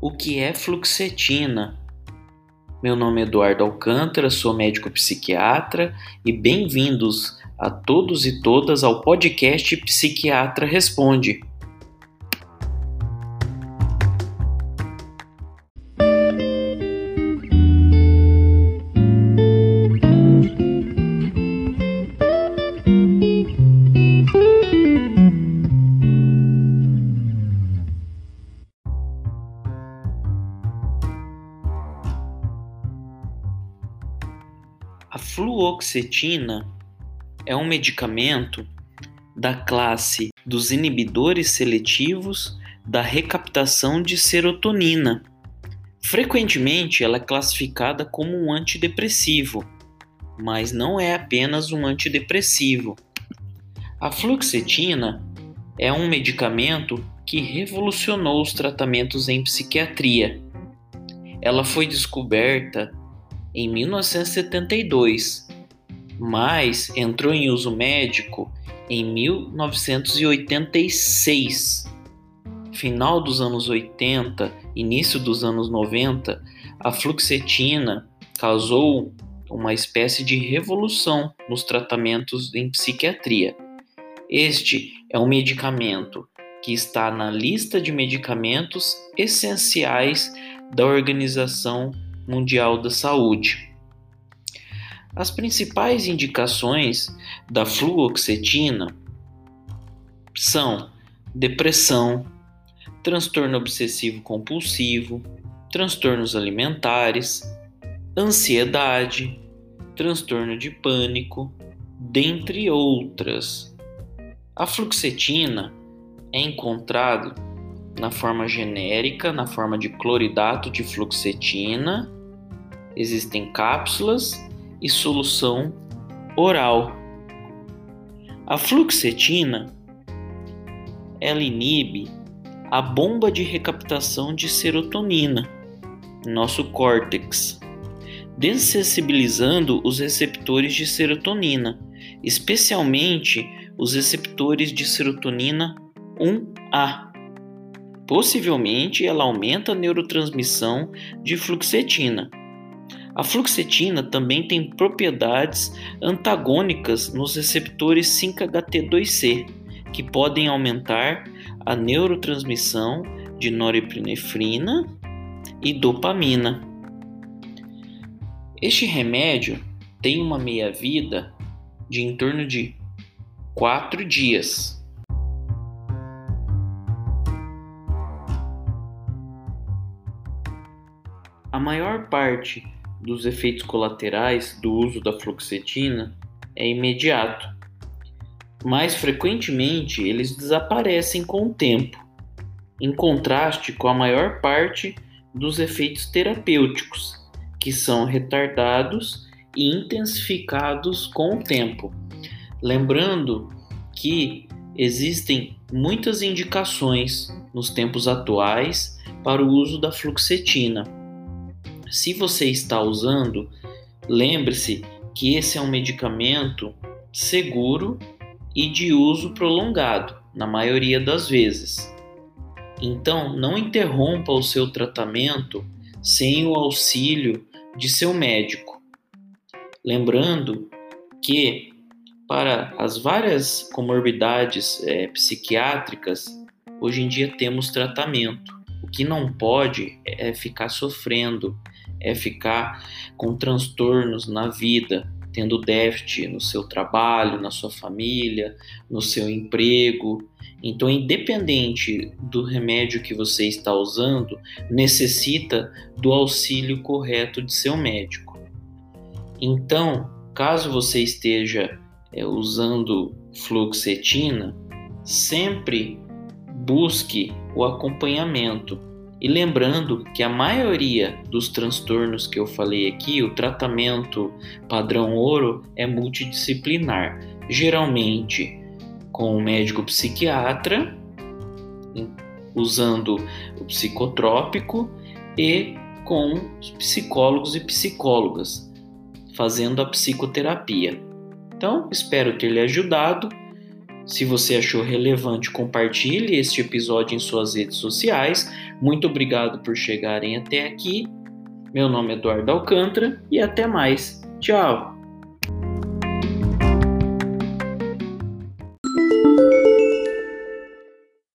o que é fluoxetina. Meu nome é Eduardo Alcântara, sou médico psiquiatra e bem-vindos a todos e todas ao podcast Psiquiatra Responde. A fluoxetina é um medicamento da classe dos inibidores seletivos da recaptação de serotonina. Frequentemente, ela é classificada como um antidepressivo, mas não é apenas um antidepressivo. A fluoxetina é um medicamento que revolucionou os tratamentos em psiquiatria. Ela foi descoberta em 1972, mas entrou em uso médico em 1986. Final dos anos 80, início dos anos 90, a fluoxetina causou uma espécie de revolução nos tratamentos em psiquiatria. Este é um medicamento que está na lista de medicamentos essenciais da Organização Mundial da Saúde. As principais indicações da fluoxetina são depressão, transtorno obsessivo compulsivo, transtornos alimentares, ansiedade, transtorno de pânico, dentre outras. A fluoxetina é encontrado na forma genérica, na forma de cloridato de fluoxetina. Existem cápsulas e solução oral. A fluoxetina ela inibe a bomba de recaptação de serotonina, nosso córtex, desensibilizando os receptores de serotonina, especialmente os receptores de serotonina 1A. Possivelmente, ela aumenta a neurotransmissão de fluoxetina. A fluoxetina também tem propriedades antagônicas nos receptores 5-HT2C, que podem aumentar a neurotransmissão de norepinefrina e dopamina. Este remédio tem uma meia-vida de em torno de 4 dias. A maior parte dos efeitos colaterais do uso da fluoxetina é imediato. Mais frequentemente, eles desaparecem com o tempo, em contraste com a maior parte dos efeitos terapêuticos, que são retardados e intensificados com o tempo. Lembrando que existem muitas indicações nos tempos atuais para o uso da fluoxetina se você está usando, lembre-se que esse é um medicamento seguro e de uso prolongado, na maioria das vezes. Então, não interrompa o seu tratamento sem o auxílio de seu médico. Lembrando que, para as várias comorbidades é, psiquiátricas, hoje em dia temos tratamento. O que não pode é ficar sofrendo é ficar com transtornos na vida, tendo déficit no seu trabalho, na sua família, no seu emprego. Então, independente do remédio que você está usando, necessita do auxílio correto de seu médico. Então, caso você esteja é, usando fluoxetina, sempre busque o acompanhamento e lembrando que a maioria dos transtornos que eu falei aqui, o tratamento padrão ouro é multidisciplinar, geralmente com o médico psiquiatra, usando o psicotrópico e com os psicólogos e psicólogas, fazendo a psicoterapia. Então, espero ter lhe ajudado Se você achou relevante, compartilhe este episódio em suas redes sociais. Muito obrigado por chegarem até aqui. Meu nome é Eduardo Alcântara e até mais. Tchau!